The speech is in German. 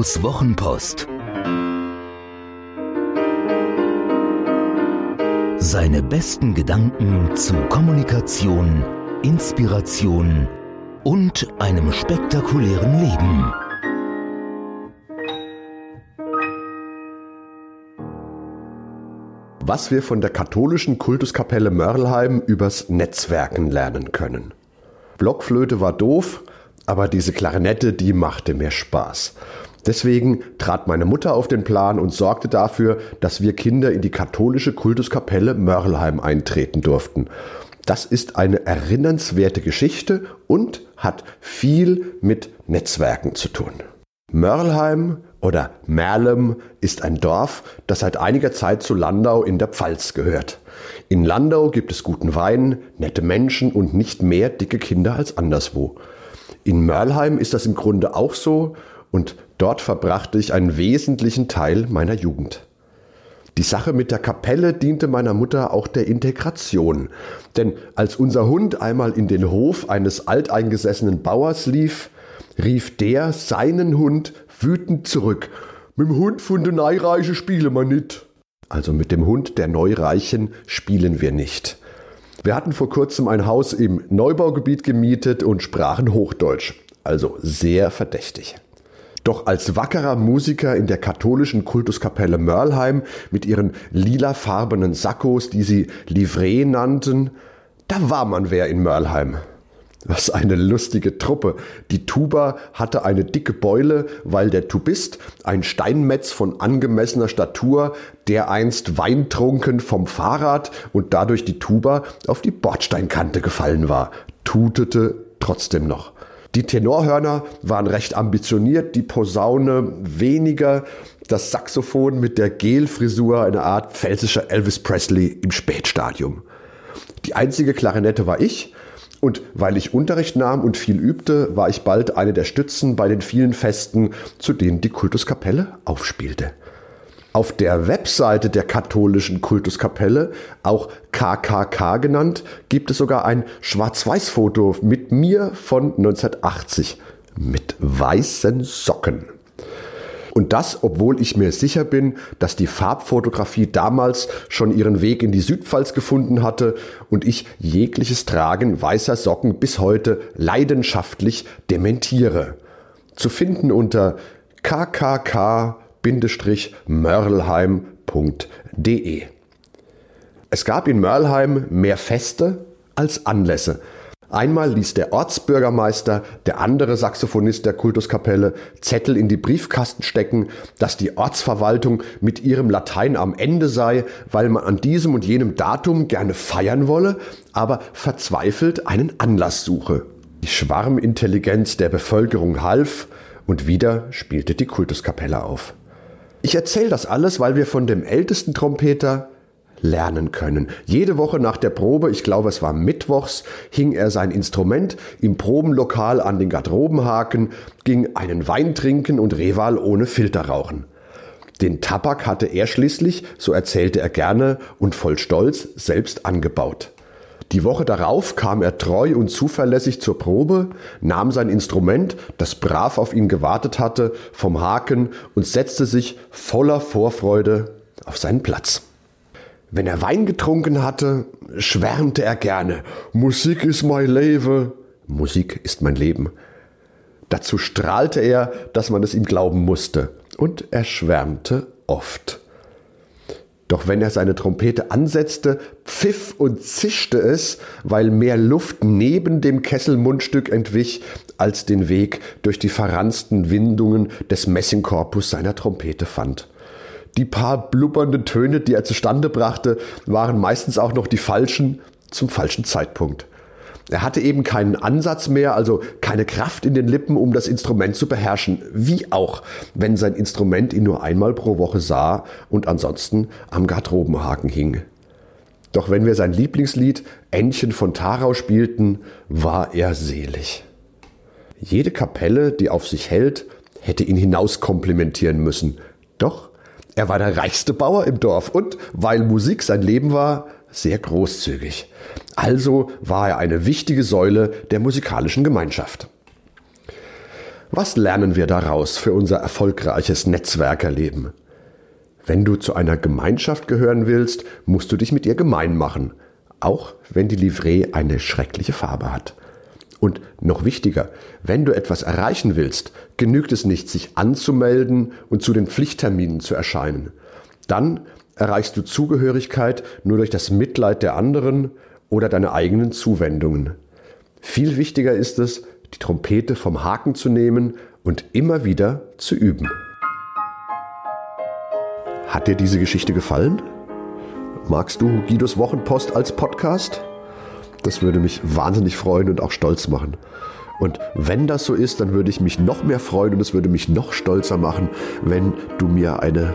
Ottos Wochenpost. Seine besten Gedanken zu Kommunikation, Inspiration und einem spektakulären Leben. Was wir von der katholischen Kultuskapelle Mörlheim übers Netzwerken lernen können. Blockflöte war doof, aber diese Klarinette, die machte mir Spaß. Deswegen trat meine Mutter auf den Plan und sorgte dafür, dass wir Kinder in die katholische Kultuskapelle Mörlheim eintreten durften. Das ist eine erinnernswerte Geschichte und hat viel mit Netzwerken zu tun. Mörlheim oder Merlem ist ein Dorf, das seit einiger Zeit zu Landau in der Pfalz gehört. In Landau gibt es guten Wein, nette Menschen und nicht mehr dicke Kinder als anderswo. In Mörlheim ist das im Grunde auch so und dort verbrachte ich einen wesentlichen Teil meiner Jugend. Die Sache mit der Kapelle diente meiner Mutter auch der Integration. Denn als unser Hund einmal in den Hof eines alteingesessenen Bauers lief, rief der seinen Hund wütend zurück. Mit dem Hund von der Neureiche spiele man nicht. Also mit dem Hund der Neureichen spielen wir nicht. Wir hatten vor kurzem ein Haus im Neubaugebiet gemietet und sprachen Hochdeutsch, also sehr verdächtig. Doch als wackerer Musiker in der katholischen Kultuskapelle Mörlheim mit ihren lilafarbenen Sakkos, die sie Livret nannten, da war man wer in Mörlheim. Was eine lustige Truppe. Die Tuba hatte eine dicke Beule, weil der Tubist, ein Steinmetz von angemessener Statur, der einst weintrunken vom Fahrrad und dadurch die Tuba auf die Bordsteinkante gefallen war, tutete trotzdem noch. Die Tenorhörner waren recht ambitioniert, die Posaune weniger, das Saxophon mit der Gelfrisur eine Art pfälzischer Elvis Presley im Spätstadium. Die einzige Klarinette war ich, und weil ich Unterricht nahm und viel übte, war ich bald eine der Stützen bei den vielen Festen, zu denen die Kultuskapelle aufspielte. Auf der Webseite der katholischen Kultuskapelle, auch KKK genannt, gibt es sogar ein Schwarz-Weiß-Foto mit mir von 1980 mit weißen Socken. Und das, obwohl ich mir sicher bin, dass die Farbfotografie damals schon ihren Weg in die Südpfalz gefunden hatte und ich jegliches Tragen weißer Socken bis heute leidenschaftlich dementiere. Zu finden unter kkk-mörlheim.de. Es gab in Mörlheim mehr Feste als Anlässe. Einmal ließ der Ortsbürgermeister, der andere Saxophonist der Kultuskapelle, Zettel in die Briefkasten stecken, dass die Ortsverwaltung mit ihrem Latein am Ende sei, weil man an diesem und jenem Datum gerne feiern wolle, aber verzweifelt einen Anlass suche. Die Schwarmintelligenz der Bevölkerung half und wieder spielte die Kultuskapelle auf. Ich erzähle das alles, weil wir von dem ältesten Trompeter lernen können. Jede Woche nach der Probe, ich glaube es war mittwochs, hing er sein Instrument im Probenlokal an den Garderobenhaken, ging einen Wein trinken und Reval ohne Filter rauchen. Den Tabak hatte er schließlich, so erzählte er gerne und voll Stolz, selbst angebaut. Die Woche darauf kam er treu und zuverlässig zur Probe, nahm sein Instrument, das brav auf ihn gewartet hatte, vom Haken und setzte sich voller Vorfreude auf seinen Platz. Wenn er Wein getrunken hatte, schwärmte er gerne. Musik ist mein Leben. Musik ist mein Leben. Dazu strahlte er, dass man es ihm glauben musste. Und er schwärmte oft. Doch wenn er seine Trompete ansetzte, pfiff und zischte es, weil mehr Luft neben dem Kesselmundstück entwich, als den Weg durch die verranzten Windungen des Messingkorpus seiner Trompete fand. Die paar blubbernden Töne, die er zustande brachte, waren meistens auch noch die falschen zum falschen Zeitpunkt. Er hatte eben keinen Ansatz mehr, also keine Kraft in den Lippen, um das Instrument zu beherrschen. Wie auch, wenn sein Instrument ihn nur einmal pro Woche sah und ansonsten am Garderobenhaken hing. Doch wenn wir sein Lieblingslied Ännchen von Tarau spielten, war er selig. Jede Kapelle, die auf sich hält, hätte ihn hinauskomplimentieren müssen. Doch er war der reichste Bauer im Dorf und, weil Musik sein Leben war, sehr großzügig. Also war er eine wichtige Säule der musikalischen Gemeinschaft. Was lernen wir daraus für unser erfolgreiches Netzwerkerleben? Wenn du zu einer Gemeinschaft gehören willst, musst du dich mit ihr gemein machen, auch wenn die Livree eine schreckliche Farbe hat. Und noch wichtiger, wenn du etwas erreichen willst, genügt es nicht, sich anzumelden und zu den Pflichtterminen zu erscheinen. Dann erreichst du Zugehörigkeit nur durch das Mitleid der anderen oder deine eigenen Zuwendungen. Viel wichtiger ist es, die Trompete vom Haken zu nehmen und immer wieder zu üben. Hat dir diese Geschichte gefallen? Magst du Guidos Wochenpost als Podcast? Das würde mich wahnsinnig freuen und auch stolz machen. Und wenn das so ist, dann würde ich mich noch mehr freuen und es würde mich noch stolzer machen, wenn du mir eine